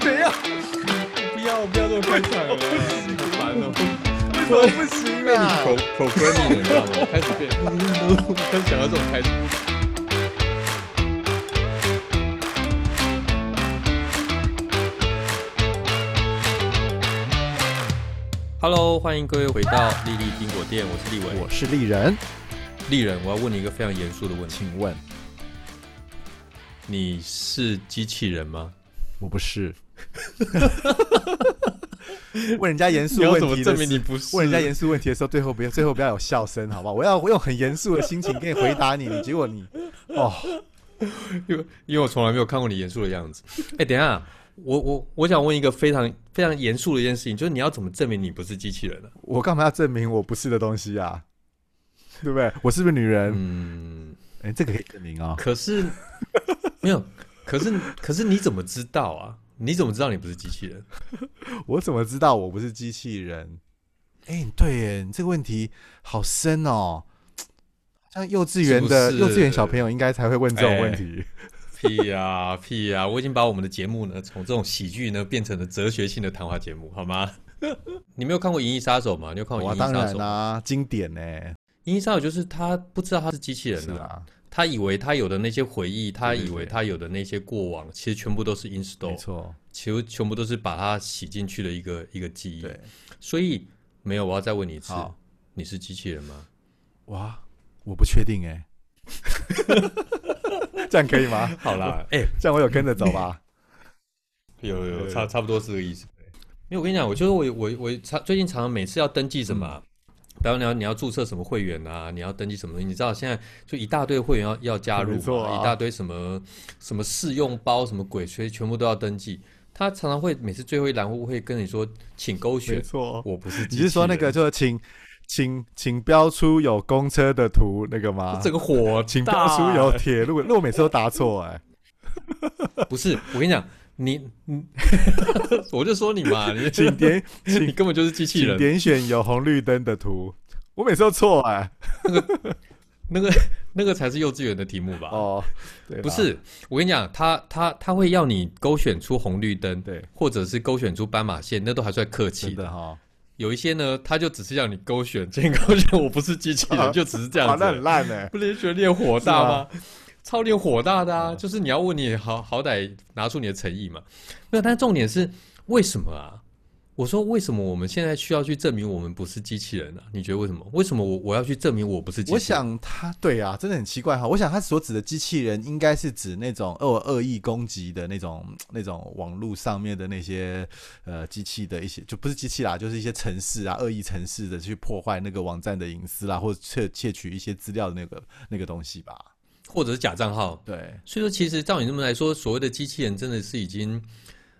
怎样？不要不要这么开场了，好烦哦。为什么不行被你啊？pro programming 了，你知道吗？开始变，开始想要这种开始。Hello，欢迎各位回到丽丽冰果店，我是立伟。我是丽人，丽人，我要问你一个非常严肃的问题：请问你是机器人吗？我不是。问人家严肃问题的怎么证明你不是？问人家严肃问题的时候，最后不要最后不要有笑声，好不好？我要我用很严肃的心情跟你回答你，你结果你 哦，因为因为我从来没有看过你严肃的样子。哎、等一下，我我我想问一个非常非常严肃的一件事情，就是你要怎么证明你不是机器人呢、我干嘛要证明我不是的东西啊？对不对？我是不是女人？嗯，哎、这个可以证明哦。可是没有，可是可是你怎么知道啊？你怎么知道你不是机器人？我怎么知道我不是机器人？哎、对耶，你这个问题好深哦。像幼稚园的幼稚园小朋友应该才会问这种问题。屁呀、屁 呀、我已经把我们的节目呢，从这种喜剧呢变成了哲学性的谈话节目，好吗？你没有看过《银翼杀手》吗？你有看过《银翼杀手》然啦、经典呢。银翼杀手就是他不知道他是机器人啊，是啊，他以为他有的那些回忆，他以为他有的那些过往，其实全部都是没 install，错，其实全部都是把它洗进去的一个一个记忆。对，所以没有，我要再问你一次，你是机器人吗？哇，我不确定哎，这样可以吗？好啦，哎、这样我有跟着走吧？有有差差不多是这个意思。因为我跟你讲，我就是我我我常最近常常每次要登记什么啊、比方你要你要注册什么会员啊，你要登记什么东西，你知道现在就一大堆会员要要加入嘛，啊一大堆什么什么试用包什么鬼所以，全部都要登记。他常常会每次最后一栏会会跟你说，请勾没选，错，我不是。你是说那个就是请请请标出有公车的图那个吗？这个火请大标出有铁路，那我每次都答错哎。不是？我跟你讲，你你，我就说你嘛，你请点 你请根本就是机器请人。点选有红绿灯的图，我每次都错哎。那个那个那个才是幼稚园的题目吧？哦，对，不是，我跟你讲，他他他会要你勾选出红绿灯，对，或者是勾选出斑马线，那都还算客气的哈，有一些呢，他就只是要你勾选，先勾选，我不是机器人，啊就只是这哇，样子那。很烂哎。不是觉得你很火大是吗？超练火大的啊！嗯就是你要问你好好歹拿出你的诚意嘛。没有，但重点是为什么啊？我说为什么我们现在需要去证明我们不是机器人啊？你觉得为什么？为什么我我要去证明我不是机器人？我想他对啊，真的很奇怪哈。我想他所指的机器人，应该是指那种恶恶意攻击的那种那种网络上面的那些呃机器的一些，就不是机器啦，就是一些城市啊，恶意城市的去破坏那个网站的隐私啦，或者窃窃取一些资料的那个那个东西吧。或者是假账号，对，所以说，其实照你这么来说，所谓的机器人真的是已经，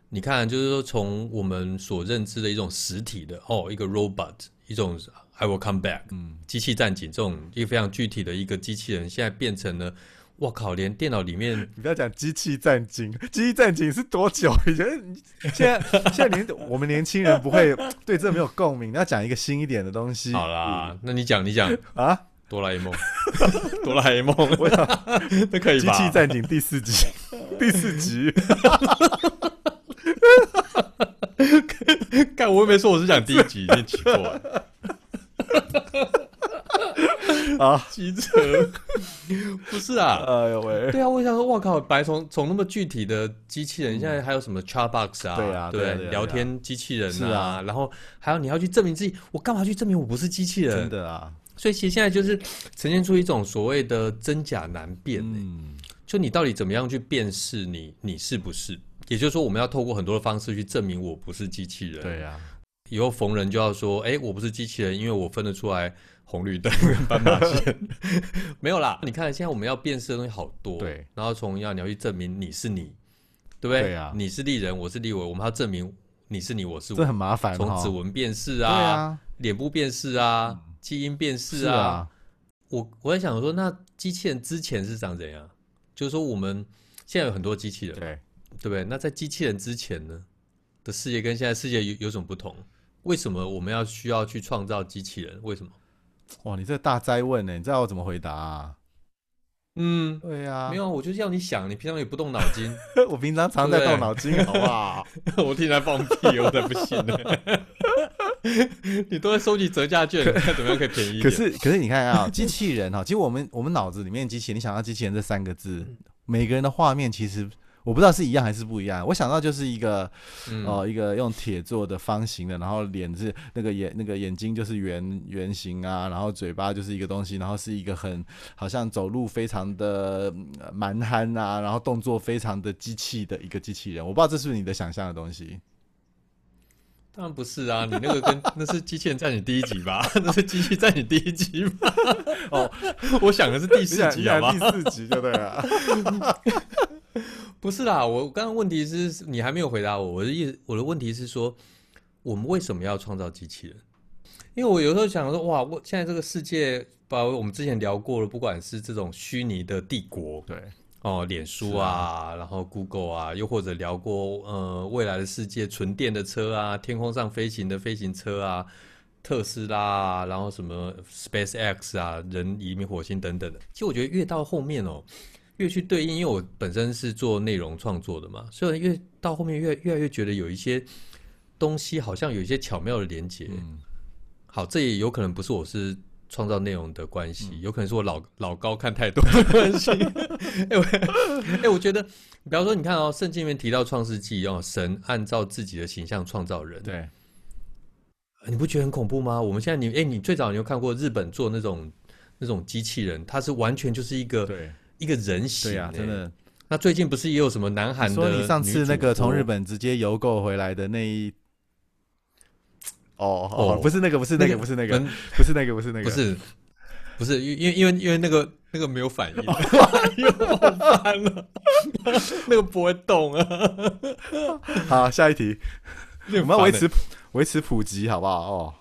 你看，就是说从我们所认知的一种实体的哦，一个 robot，一种 I will come back，嗯，机器战警这种一个非常具体的一个机器人，现在变成了，我靠，连电脑里面你不要讲机器战警，机器战警是多久？以前？现在现在年我们年轻人不会对这没有共鸣，你要讲一个新一点的东西。好啦，那你讲，你讲。啊，哆啦 A 梦，哆啦 A 梦，我想 那可以吧？机器战警第四集，第四集。干，我又没说我是讲第一集，你奇怪，啊，机车，不是啊，哎呦喂，对啊，我想说，我靠！本来从从那么具体的机器人，现在还有什么 Chatbox 啊？对啊对对啊对啊聊天机器人是啊然后还有你要去证明自己，我干嘛去证明我不是机器人？真的啊，所以其实现在就是呈现出一种所谓的真假难辨、欸嗯，就你到底怎么样去辨识你你是不是？也就是说，我们要透过很多的方式去证明我不是机器人。对呀，以后逢人就要说，哎、我不是机器人，因为我分得出来红绿灯跟 斑马线。没有啦，你看现在我们要辨识的东西好多，对，然后从要你要去证明你是你，对不对？对啊你是丽人，我是丽伟，我们要证明你是你，我是我这，很麻烦从。指纹辨识对啊，啊，脸部辨识啊，基因辨识是啊，我我在想说，那机器人之前是长怎样？就是说我们现在有很多机器人，对，对不对？那在机器人之前呢的世界跟现在世界有有什么不同？为什么我们要需要去创造机器人？为什么？哇，你这大灾问呢？你知道我怎么回答啊？嗯，对啊没，有，我就是要你想，你平常也不动脑筋，我平常常在动脑筋，好不好？我听你在放屁，我才不信呢。你都在收集折价券，看怎么样可以便宜一点。可是可是你看啊，机器人哈，其实我们我们脑子里面机器人，你想到机器人这三个字，每个人的画面其实我不知道是一样还是不一样。我想到就是一个嗯哦、一个用铁做的方形的，然后脸是那个眼那个眼睛就是圆圆形啊，然后嘴巴就是一个东西，然后是一个很好像走路非常的嗯蛮憨啊，然后动作非常的机器的一个机器人。我不知道这是不是你的想象的东西。当然不是啊，你那个跟 那是机器人在你第一集吧？那是机器在你第一集吧？哦，我想的是第四集，你好吧？第四集就对了。不是啦，我刚刚问题是你还没有回答我。我的意思，我的问题是说，我们为什么要创造机器人？因为我有时候想说，哇，我现在这个世界，把我们之前聊过了，不管是这种虚拟的帝国对，哦，脸书啊，然后 Google 啊，又或者聊过呃未来的世界纯电的车啊，天空上飞行的飞行车啊，特斯拉啊，然后什么 SpaceX 啊，人移民火星等等的。其实我觉得越到后面哦，越去对应，因为我本身是做内容创作的嘛，所以越到后面越越来越觉得有一些东西好像有一些巧妙的连接。嗯，好，这也有可能不是我是创造内容的关系，嗯。有可能是我老老高看太多的关系。哎、我哎、我觉得，比方说，你看哦，圣经里面提到创世纪哦，神按照自己的形象创造人，对，你不觉得很恐怖吗？我们现在你哎、你最早你有看过日本做那种那种机器人，它是完全就是一个对，一个人形、真的。那最近不是也有什么南韩的说你上次那个从日本本直接邮购回来的那一，哦哦哦，不是那个，不是那个，不是那个，不是那个，不是那个，不是不是，因为因为因为那个那个没有反应，又好烦了，那个不会动啊。好，下一题，我我们要维持维持普及，好不好？哦，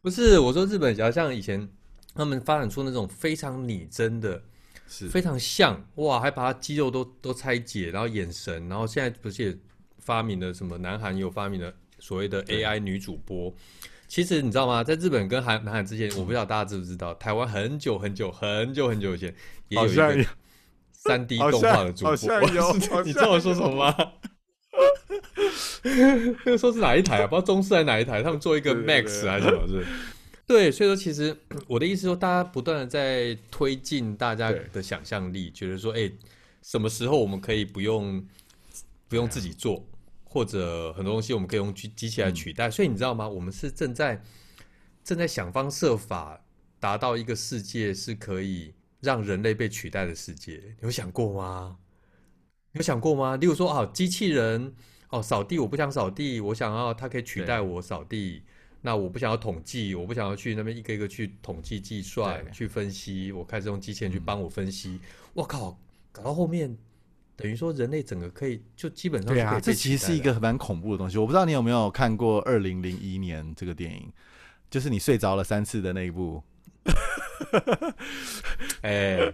不是我说日本，假如像以前他们发展出那种非常拟真的、是。非常像哇，还把它肌肉都都拆解，然后眼神，然后现在不是也发明了什么？南韩有发明了所谓的 AI 女主播。其实你知道吗？在日本跟韩南韩之间，我不知道大家知不知道，台湾很久很久很久很久以前也有一个三 D 动画的主播，像好像有 你知道我说什么吗？那个时候是哪一台啊？不知道中视还是哪一台？他们做一个 Max 对还是什么？是？对，所以说其实我的意思说，大家不断的在推进大家对的想象力，觉得说，哎、什么时候我们可以不用不用自己做，或者很多东西我们可以用机机器来取代。所以你知道吗？我们是正在正在想方设法达到一个世界是可以让人类被取代的世界。你有想过吗？你有想过吗？例如说，哦，机器人，哦，扫地，我不想扫地，我想要它可以取代我扫地。那我不想要统计，我不想要去那边一个一个去统计计算、去分析。我开始用机器人去帮我分析。我靠，搞到后面，等于说人类整个可以就基本上对啊，这其实是一个蛮恐怖的东西。我不知道你有没有看过二零零一年这个电影，就是你睡着了三次的那一部。哎、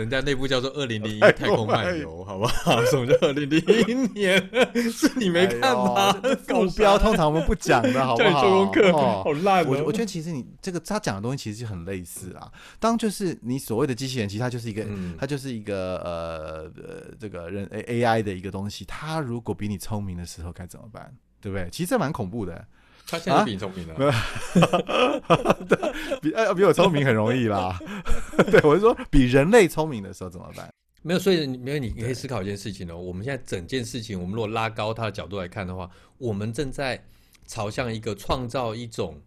人家内部叫做《二零零一太太空空漫漫游》，好不好？什么叫二零零一年？是你没看吗？哎呦 这副标通常我们不讲的好不好？做功课，哦好烂哦！我我觉得其实你这个他讲的东西其实很类似啊。当就是你所谓的机器人，其实它就是一个，嗯它就是一个呃呃这个人 A A I 的一个东西。它如果比你聪明的时候该怎么办？对不对？其实这蛮恐怖的。他现在比你聪明了、比哎比我聪明很容易啦。对，我是说比人类聪明的时候怎么办？没有，所以你没有你，你可以思考一件事情哦。我们现在整件事情，我们如果拉高它的角度来看的话，我们正在朝向一个创造一种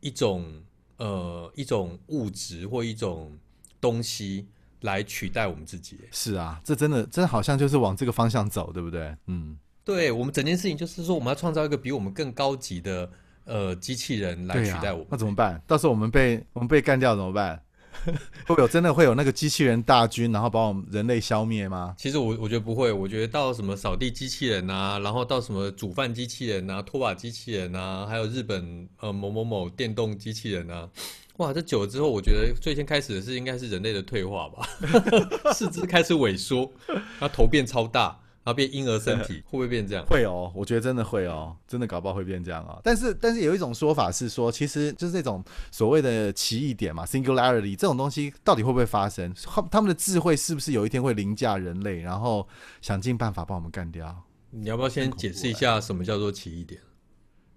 一种呃一种物质或一种东西来取代我们自己。是啊，这真的真的好像就是往这个方向走，对不对？嗯，对我们整件事情，就是说我们要创造一个比我们更高级的呃机器人来取代我们。那怎么办？到时候我们被我们被干掉怎么办？会有真的会有那个机器人大军，然后把我们人类消灭吗？其实我我觉得不会，我觉得到什么扫地机器人啊，然后到什么煮饭机器人啊、拖把机器人啊，还有日本呃某某某电动机器人啊，哇，这久了之后，我觉得最先开始的是应该是人类的退化吧，四肢开始萎缩，然后头变超大，然后变婴儿身体，会不会变这样？会哦，我觉得真的会哦，真的搞不好会变这样哦。但是，但是有一种说法是说，其实就是这种所谓的奇异点嘛，singularity 这种东西到底会不会发生？他他们的智慧是不是有一天会凌驾人类，然后想尽办法把我们干掉？你要不要先解释一下什么叫做奇异点？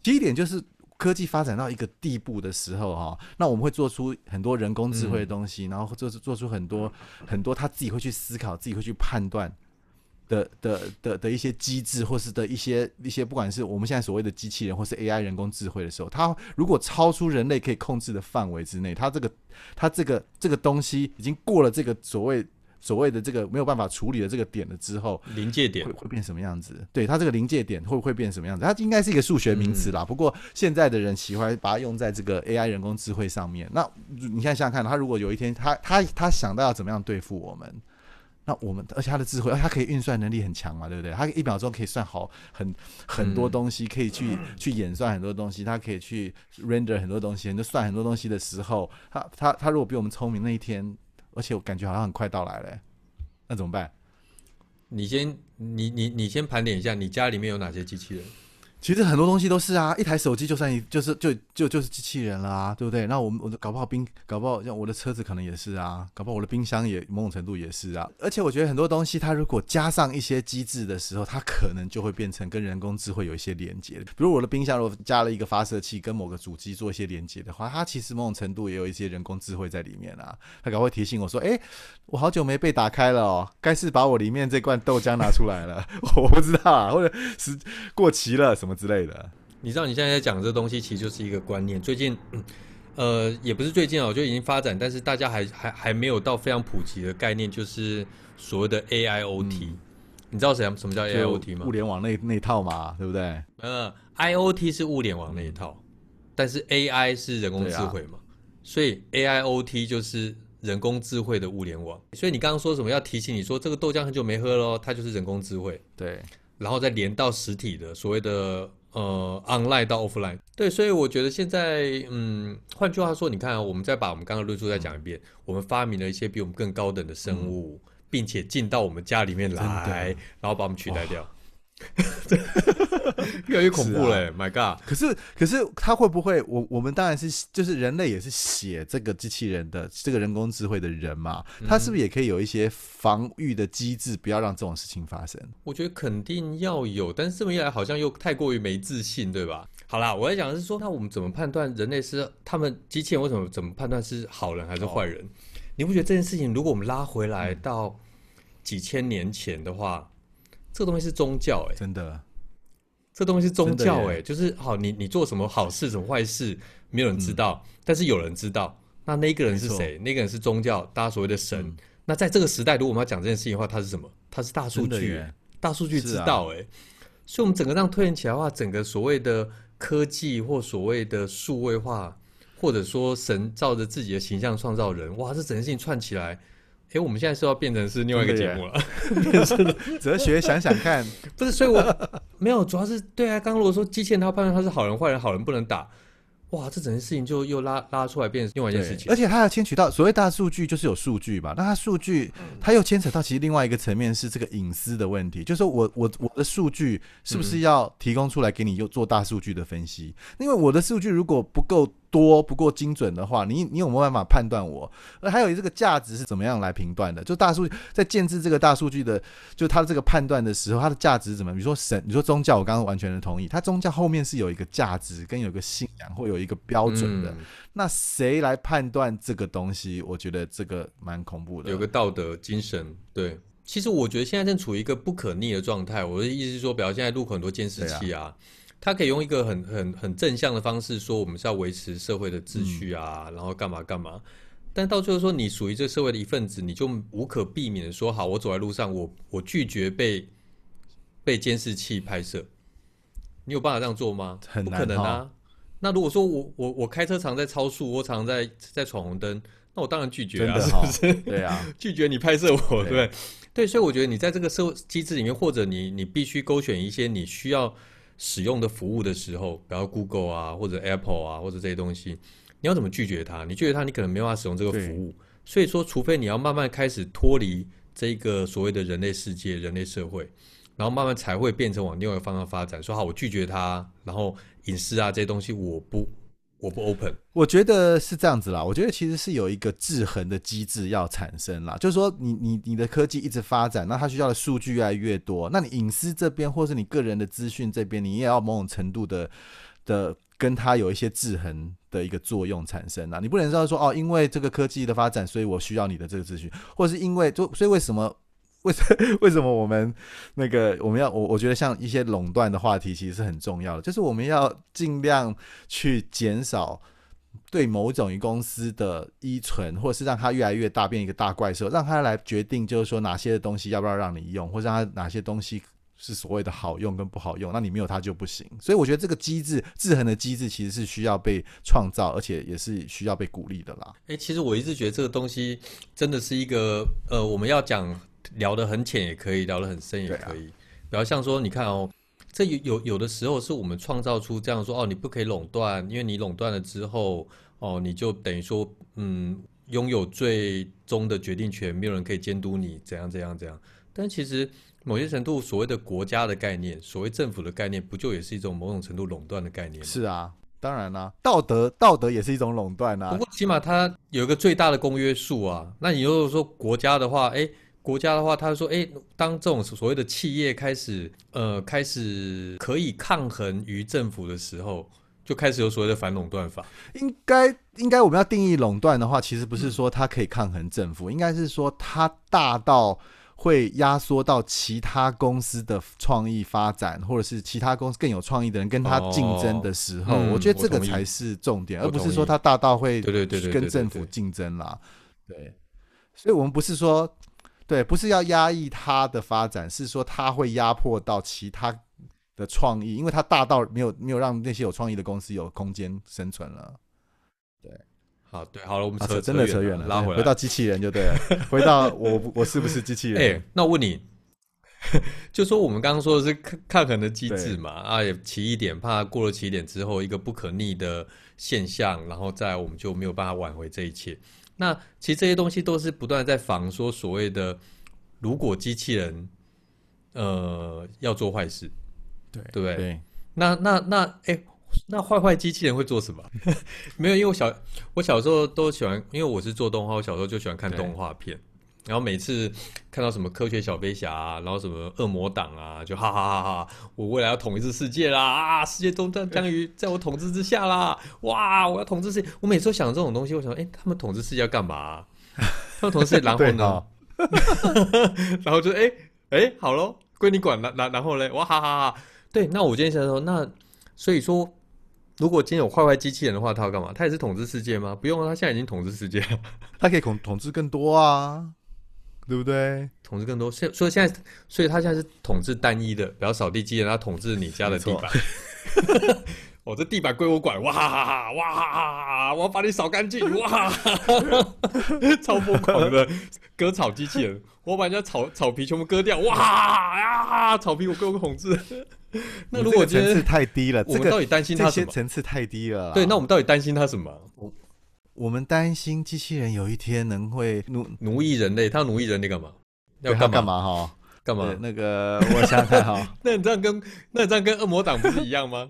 奇异点就是科技发展到一个地步的时候哈，那我们会做出很多人工智慧的东西，然后做做出很多很多他自己会去思考，自己会去判断。的的的的一些机制，或是的一些一些，不管是我们现在所谓的机器人，或是 AI 人工智慧的时候，它如果超出人类可以控制的范围之内，它这个它这个这个东西已经过了这个所谓所谓的这个没有办法处理的这个点了之后，临界点会会变什么样子？对它这个临界点会不会变什么样子？它应该是一个数学名词啦。不过现在的人喜欢把它用在这个 AI 人工智慧上面。那你现在想想看，他如果有一天他他他想到要怎么样对付我们？那我们，而且他的智慧，他可以运算能力很强嘛，对不对？他一秒钟可以算好很很多东西，可以去去演算很多东西，他可以去 render 很多东西，就算很多东西的时候，他他他如果比我们聪明那一天，而且我感觉好像很快到来了，那怎么办？你先，你你你先盘点一下，你家里面有哪些机器人？其实很多东西都是啊，一台手机就算一就是就就就是机器人了啊，对不对？那我们我搞不好冰搞不好像我的车子可能也是啊，搞不好我的冰箱也某种程度也是啊。而且我觉得很多东西它如果加上一些机制的时候，它可能就会变成跟人工智慧有一些连接。比如我的冰箱如果加了一个发射器，跟某个主机做一些连接的话，它其实某种程度也有一些人工智慧在里面啊。它搞会提醒我说：“哎，我好久没被打开了哦，该是把我里面这罐豆浆拿出来了。”我不知道啊，或者是过期了什么。之类的，你知道你现在在讲这东西，其实就是一个观念。最近，呃，也不是最近啊，我就已经发展，但是大家还还还没有到非常普及的概念，就是所谓的 AIoT。你知道什什么叫 AIoT 吗？物联网那那套嘛，对不对？呃，IoT 是物联网那一套，但是 AI 是人工智慧嘛，所以 AIoT 就是人工智慧的物联网。所以你刚刚说什么要提醒你说这个豆浆很久没喝喽，它就是人工智慧。对。然后再连到实体的所谓的呃 online 到 offline，对，所以我觉得现在嗯，换句话说，你看，我们再把我们刚刚论述再讲一遍，我们发明了一些比我们更高等的生物，并且进到我们家里面来，然后把我们取代掉。越来越恐怖嘞！My God！可是，可是他会不会？我我们当然是，就是人类也是写这个机器人的这个人工智慧的人嘛，他是不是也可以有一些防御的机制，不要让这种事情发生？我觉得肯定要有，但是这么一来好像又太过于没自信，对吧？好啦，我在讲的是说，那我们怎么判断人类是他们机器人为什么怎么判断是好人还是坏人？你不觉得这件事情，如果我们拉回来到几千年前的话？这个东西是宗教哎，真的，这东西是宗教哎，就是好，你你做什么好事、什么坏事，没有人知道，但是有人知道。那那个人是谁？那个人是宗教，大家所谓的神。那在这个时代，如果我们要讲这件事情的话，它是什么？它是大数据，大数据知道哎。所以，我们整个这样推演起来的话，整个所谓的科技或所谓的数位化，或者说神照着自己的形象创造人，哇，这整件事情串起来。哎，我们现在是要变成是另外一个节目了，哲学想想看，不是，所以我没有，主要是对啊。刚刚如果说机器人他判断他是好人坏人，好人不能打。哇，这整件事情就又拉拉出来变成另外一件事情，而且它要牵取到所谓大数据，就是有数据吧？那它数据，它又牵扯到其实另外一个层面是这个隐私的问题，就是说我我我的数据是不是要提供出来给你又做大数据的分析？因为我的数据如果不够多、不够精准的话，你你有没有办法判断我？那还有这个价值是怎么样来评断的？就大数据在建制这个大数据的，就它的这个判断的时候，它的价值怎么？比如说神，你说宗教，我刚刚完全的同意，它宗教后面是有一个价值跟有一个信仰或有。一个标准的，那谁来判断这个东西？我觉得这个蛮恐怖的。有个道德精神，对。其实我觉得现在正处于一个不可逆的状态。我的意思是说，比如现在入口很多监视器啊，它可以用一个很很很正向的方式说，我们是要维持社会的秩序啊，然后干嘛干嘛。但到最后说，你属于这个社会的一份子，你就无可避免的说，好，我走在路上，我我拒绝被被监视器拍摄。你有办法这样做吗？很可能啊。那如果说我我我开车常在超速，我常在在闯红灯，那我当然拒绝啊，是不是？对啊，拒绝你拍摄我，对对？所以我觉得你在这个社会机制里面，或者你你必须勾选一些你需要使用的服务的时候，比如 Google 啊，或者 Apple 啊，或者这些东西，你要怎么拒绝它？你拒绝它，你可能没办法使用这个服务。所以说，除非你要慢慢开始脱离这个所谓的人类世界、人类社会，然后慢慢才会变成往另外一个方向发展。说好，我拒绝它，然后隐私啊这些东西我不我不 open。我觉得是这样子啦，我觉得其实是有一个制衡的机制要产生啦，就是说你你你的科技一直发展，那它需要的数据越来越多，那你隐私这边或是你个人的资讯这边，你也要某种程度的的跟它有一些制衡的一个作用产生啊，你不能知道说哦，因为这个科技的发展，所以我需要你的这个资讯，或者是因为就所以为什么？为什 为什么我们那个我们要我我觉得像一些垄断的话题其实是很重要的，就是我们要尽量去减少对某种公司的依存，或者是让它越来越大变一个大怪兽，让它来决定就是说哪些东西要不要让你用，或者让它哪些东西是所谓的好用跟不好用，那你没有它就不行。所以我觉得这个机制制衡的机制其实是需要被创造，而且也是需要被鼓励的啦。哎，其实我一直觉得这个东西真的是一个呃，我们要讲。聊得很浅也可以，聊得很深也可以。比方像说，你看哦，这有有有的时候是我们创造出这样说哦，你不可以垄断，因为你垄断了之后哦，你就等于说嗯，拥有最终的决定权，没有人可以监督你怎样怎样怎样。但其实某些程度，所谓的国家的概念，所谓政府的概念，不就也是一种某种程度垄断的概念？是啊，当然啦，道德道德也是一种垄断啊。不过起码它有一个最大的公约数啊。那你如果说国家的话，哎。国家的话，他说：“哎，当这种所谓的企业开始，呃，开始可以抗衡于政府的时候，就开始有所谓的反垄断法。应该，应该我们要定义垄断的话，其实不是说它可以抗衡政府，应该是说它大到会压缩到其他公司的创意发展，或者是其他公司更有创意的人跟他竞争的时候，我觉得这个才是重点，而不是说它大到会对对对跟政府竞争啦。对，所以我们不是说。”对，不是要压抑它的发展，是说它会压迫到其他的创意，因为它大到没有没有让那些有创意的公司有空间生存了。对，好，对，好了，我们扯真的扯远了，拉回来回到机器人就对了，回到我我是不是机器人？哎，那我问你，就说我们刚刚说的是抗抗衡的机制嘛？啊，起一点，怕过了起点之后一个不可逆的现象，然后再我们就没有办法挽回这一切。那其实这些东西都是不断在防说所谓的，如果机器人，呃，要做坏事，对对不对？那那那，哎，那坏坏机器人会做什么？没有，因为我小我小时候都喜欢，因为我是做动画，我小时候就喜欢看动画片。然后每次看到什么科学小飞侠啊，然后什么恶魔党啊，就哈哈哈哈！我未来要统一世界啦啊！世界终将将于在我统治之下啦！哇！我要统治世界！我每次都想这种东西，我想，哎，他们统治世界要干嘛？他们统治世界，然后呢？然后就哎哎，好喽，归你管了。然然后嘞，哇哈哈哈！对，那我今天想说，那所以说，如果今天有坏坏机器人的话，他要干嘛？他也是统治世界吗？不用，他现在已经统治世界，他可以统统治更多啊。对不对？统治更多，所以所以现在，所以他现在是统治单一的，比较扫地机器人，他统治你家的地板。我 这地板归我管，哇哇！我要把你扫干净，哇！超疯狂的割草机器人，我把人家草草皮全部割掉，哇呀！草皮我归我统治。那如果层次太低了，我们到底担心他什么？层次太低了。对，那我们到底担心他什么？我们担心机器人有一天能会奴奴役人类，他要奴役人类干嘛？要干嘛？哈，干嘛？那个我想想哈，那你这样跟那你这样跟恶魔党不是一样吗？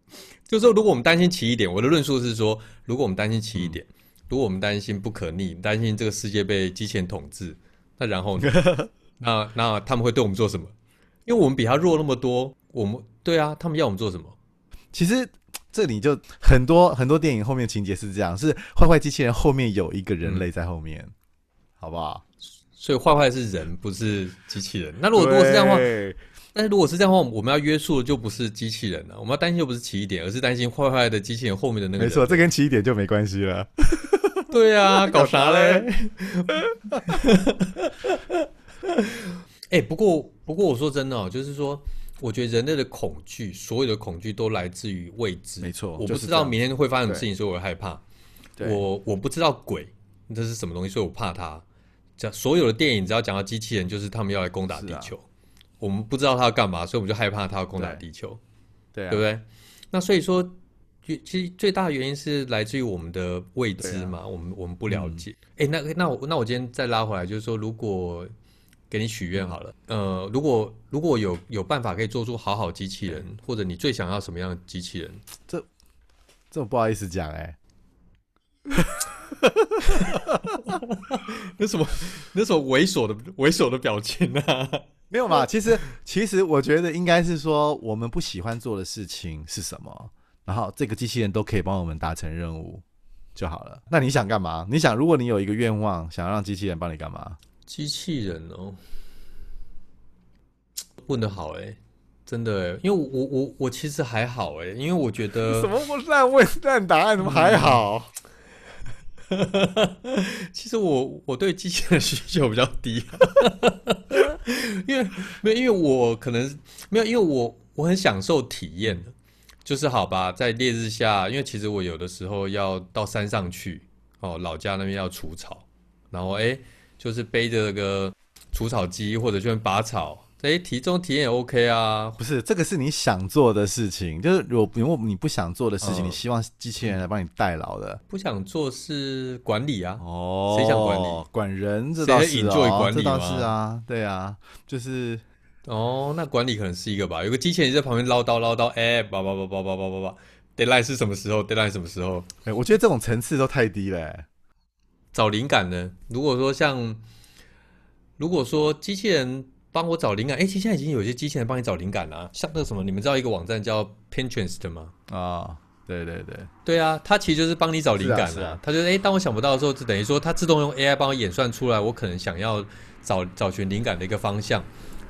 就是说，如果我们担心奇异点，我的论述是说，如果我们担心奇异点，如果我们担心不可逆，担心这个世界被机器人统治，那然后呢？那那他们会对我们做什么？因为我们比他弱那么多，我们对啊，他们要我们做什么？其实。这里就很多很多电影后面情节是这样，是坏坏机器人后面有一个人类在后面，好不好？所以坏坏是人，不是机器人。那如果如果是这样的话，但是如果是这样的话，我们要约束的就不是机器人了，我们要担心就不是奇异点，而是担心坏坏的机器人后面的那个。没错，这跟奇异点就没关系了。对啊，搞啥嘞？哎，不过不过我说真的哦，就是说。我觉得人类的恐惧，所有的恐惧都来自于未知。没错，我不知道明天会发生什么事情，所以我害怕。我我不知道鬼这是什么东西，所以我怕它。讲所有的电影，只要讲到机器人，就是他们要来攻打地球。我们不知道他要干嘛，所以我们就害怕他要攻打地球。对，对不对？那所以说，其实最大的原因是来自于我们的未知嘛，我们我们不了解。哎，那那我那我今天再拉回来，就是说，如果给你许愿好了。呃，如果如果有有办法可以做出好好机器人，或者你最想要什么样的机器人？这么不好意思讲哎、那什么那什么猥琐的猥琐的表情啊？没有嘛？其实其实我觉得应该是说，我们不喜欢做的事情是什么，然后这个机器人都可以帮我们达成任务就好了。那你想干嘛？你想，如果你有一个愿望，想让机器人帮你干嘛？机器人哦，问的好哎、真的哎、因为我我我我其实还好哎、因为我觉得什么不烂问烂答案？怎么还好？其实我我对机器人需求比较低，因为没有，因为我可能没有，因为我我很享受体验的，就是好吧，在烈日下，因为其实我有的时候要到山上去，哦，老家那边要除草，然后哎，就是背着那个除草机或者去拔草，哎，体重体验也 OK 啊，不是，这个是你想做的事情，就是如果如果你不想做的事情，嗯你希望机器人来帮你代劳的。不想做是管理啊，哦，谁想管理？管人这倒是啊，对啊，就是哦，那管理可能是一个吧，有个机器人在旁边唠叨唠叨，哎，叭叭叭叭叭叭叭叭，deadline 是什么时候？deadline 什么时候？哎、我觉得这种层次都太低了、欸。找灵感呢？如果说像，如果说机器人帮我找灵感，哎，其实现在已经有些机器人帮你找灵感了、啊，像那个什么，你们知道一个网站叫 Pinterest 吗？啊、对对对，对啊，它其实就是帮你找灵感是啊是啊它就是哎，当我想不到的时候，就等于说它自动用 AI 帮我演算出来，我可能想要找找寻灵感的一个方向。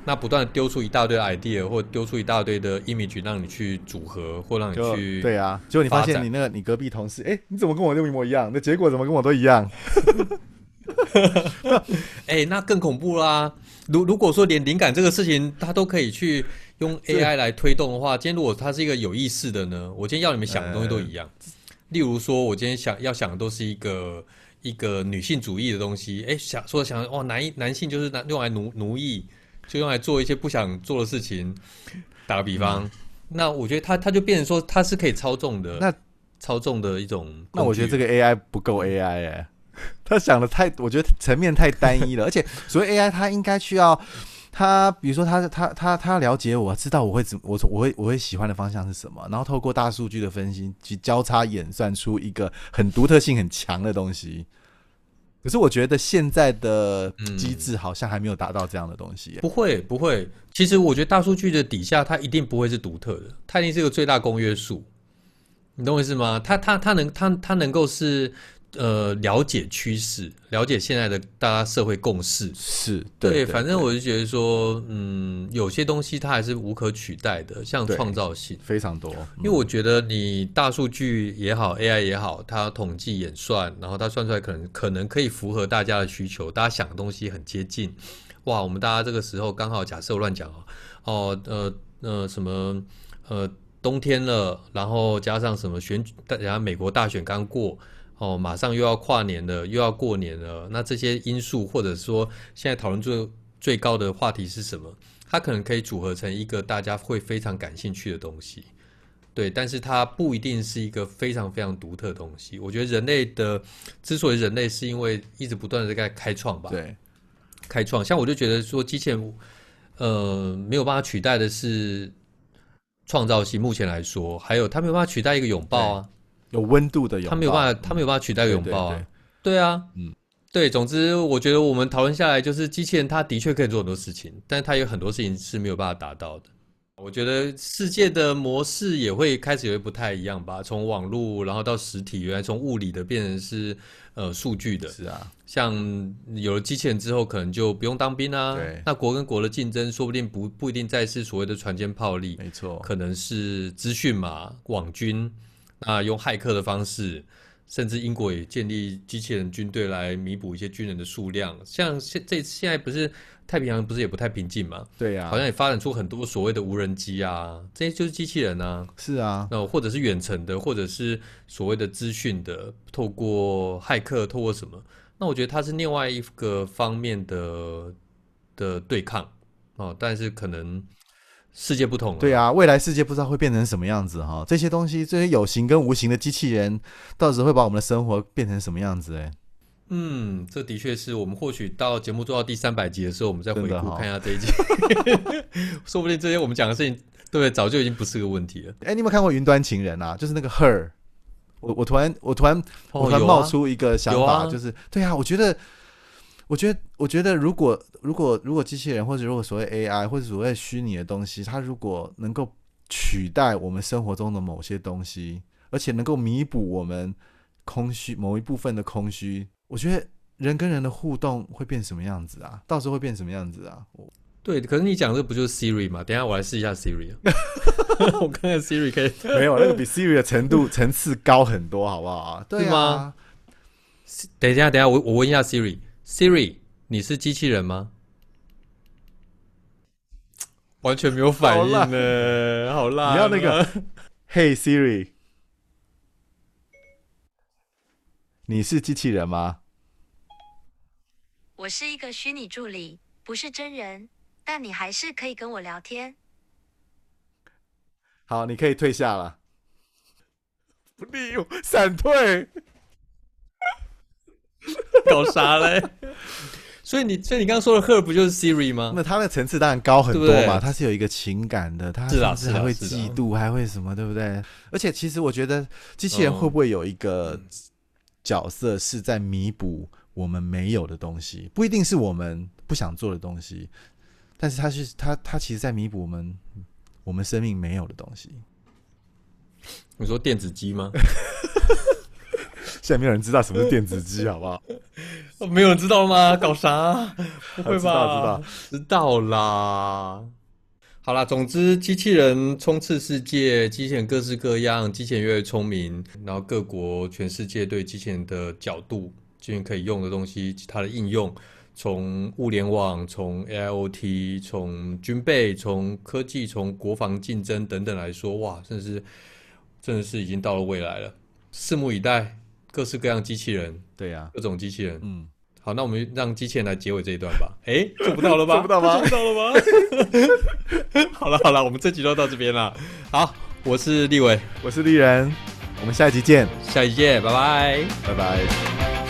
那不断的丢出一大堆 idea，或丢出一大堆的 image，让你去组合，或让你去对啊，结果你发现你那个你隔壁同事，哎、你怎么跟我一模一样？那结果怎么跟我都一样？哎、那更恐怖啦！如如果说连灵感这个事情，它都可以去用 AI 来推动的话，今天如果它是一个有意识的呢？我今天要你们想的东西都一样。例如说，我今天想要想的都是一个一个女性主义的东西。哎、想说想哦，男男性就是拿用来奴奴役，就用来做一些不想做的事情。打个比方，那我觉得它它就变成说它是可以操纵的，那操纵的一种。那我觉得这个个 AI 不够 AI 哎、他想的太，我觉得层面太单一了，而且所谓 AI，它应该需要。他比如说他他他他了解我，知道我会怎我我会我会喜欢的方向是什么，然后透过大数据的分析去交叉演算出一个很独特性很强的东西。可是我觉得现在的嗯机制好像还没有达到这样的东西、不会不会，其实我觉得大数据的底下，它一定不会是独特的，它一定是一个最大公约数。你懂我意思吗？它它它能它它能够是呃了解趋势，了解现在的大家社会共识。是对，对，反正我就觉得说，嗯，有些东西它还是无可取代的，像创造性。非常多，因为我觉得你大数据也好，AI 也好，它统计演算，然后它算出来可能可能可以符合大家的需求，大家想的东西很接近。哇，我们大家这个时候刚好假设我乱讲哦，哦呃呃什么呃冬天了，然后加上什么选举，大家美国大选刚过。哦，马上又要跨年了，又要过年了。那这些因素，或者说现在讨论最最高的话题是什么？它可能可以组合成一个大家会非常感兴趣的东西。对，但是它不一定是一个非常非常独特的东西。我觉得人类的之所以人类，是因为一直不断的在开创吧，对开创。像我就觉得说，机器人呃没有办法取代的是创造性。目前来说，还有它没有办法取代一个拥抱啊，有温度的拥抱，他没有办法，他没有办法取代拥抱啊。对对啊，嗯，对，总之我觉得我们讨论下来，就是机器人它的确可以做很多事情，但是它有很多事情是没有办法达到的。我觉得世界的模式也会开始也会不太一样吧，从网络然后到实体，原来从物理的变成是呃数据的。是啊，像有了机器人之后，可能就不用当兵啊。对那国跟国的竞争，说不定不不一定再是所谓的船坚炮利，没错，可能是资讯嘛，网军，那用骇客的方式，甚至英国也建立机器人军队来弥补一些军人的数量。像现这现在不是太平洋不是也不太平静嘛，对呀、好像也发展出很多所谓的无人机啊，这些就是机器人啊。是啊，那或者是远程的，或者是所谓的资讯的，透过骇客，透过什么？那我觉得它是另外一个方面的的对抗哦，但是可能世界不同了。对啊，未来世界不知道会变成什么样子哈。这些东西，这些有形跟无形的机器人，到时候会把我们的生活变成什么样子？哎，嗯，这的确是我们或许到节目做到第三百集的时候，我们再回顾看一下这一集，说不定这些我们讲的事情，对不对？早就已经不是个问题了。哎，你有没有看过《云端情人》啊？就是那个 Her，我我突然我突然我突然冒出一个想法，就是对啊，我觉得，我觉得，我觉得，如果如果如果机器人或者如果所谓 AI 或者所谓虚拟的东西，它如果能够取代我们生活中的某些东西，而且能够弥补我们空虚某一部分的空虚，我觉得人跟人的互动会变什么样子啊？到时候会变什么样子啊？我对，可是你讲这不就是 Siri 吗？等一下我来试一下 Siri 啊。我看看 Siri 可以。没有那个比 Siri 的程度层次高很多，好不好啊？对吗，等一下，等一下，我我问一下 Siri，Siri，你是机器人吗？完全没有反应呢，好烂啊。你要那个 Hey Siri，你是机器人吗？我是一个虚拟助理，不是真人，但你还是可以跟我聊天。好，你可以退下了。不利用闪退，搞啥嘞？所以你，所以你刚刚说的 Her 不就是 Siri 吗？那它的层次当然高很多嘛，对它是有一个情感的，它甚至还会嫉妒，还会什么，对不对？而且其实我觉得机器人嗯会不会有一个角色是在弥补我们没有的东西，不一定是我们不想做的东西，但是它是它它其实在弥补我们我们生命没有的东西。你说电子鸡吗？现在没有人知道什么是电子鸡，好不好？没有人知道吗？搞啥？不会吧？知道知道知道啦。好啦，总之，机器人冲刺世界，机器人各式各样，机器人越来越聪明，然后各国、全世界对机器人的角度，机器人可以用的东西，它的应用，从物联网、从 AIoT、从军备、从科技、从国防竞争等等来说，哇，真的是，真的是已经到了未来了，拭目以待，各式各样机器人，对呀、各种机器人。嗯，好，那我们让机器人来结尾这一段吧。哎，做不到了吧？做不到吗做不到了吗？好了好了，我们这集就到这边了。好，我是立伟，我是立人，我们下一集见，下一集见，拜拜。拜拜。